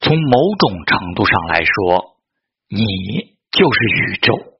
从某种程度上来说你就是宇宙。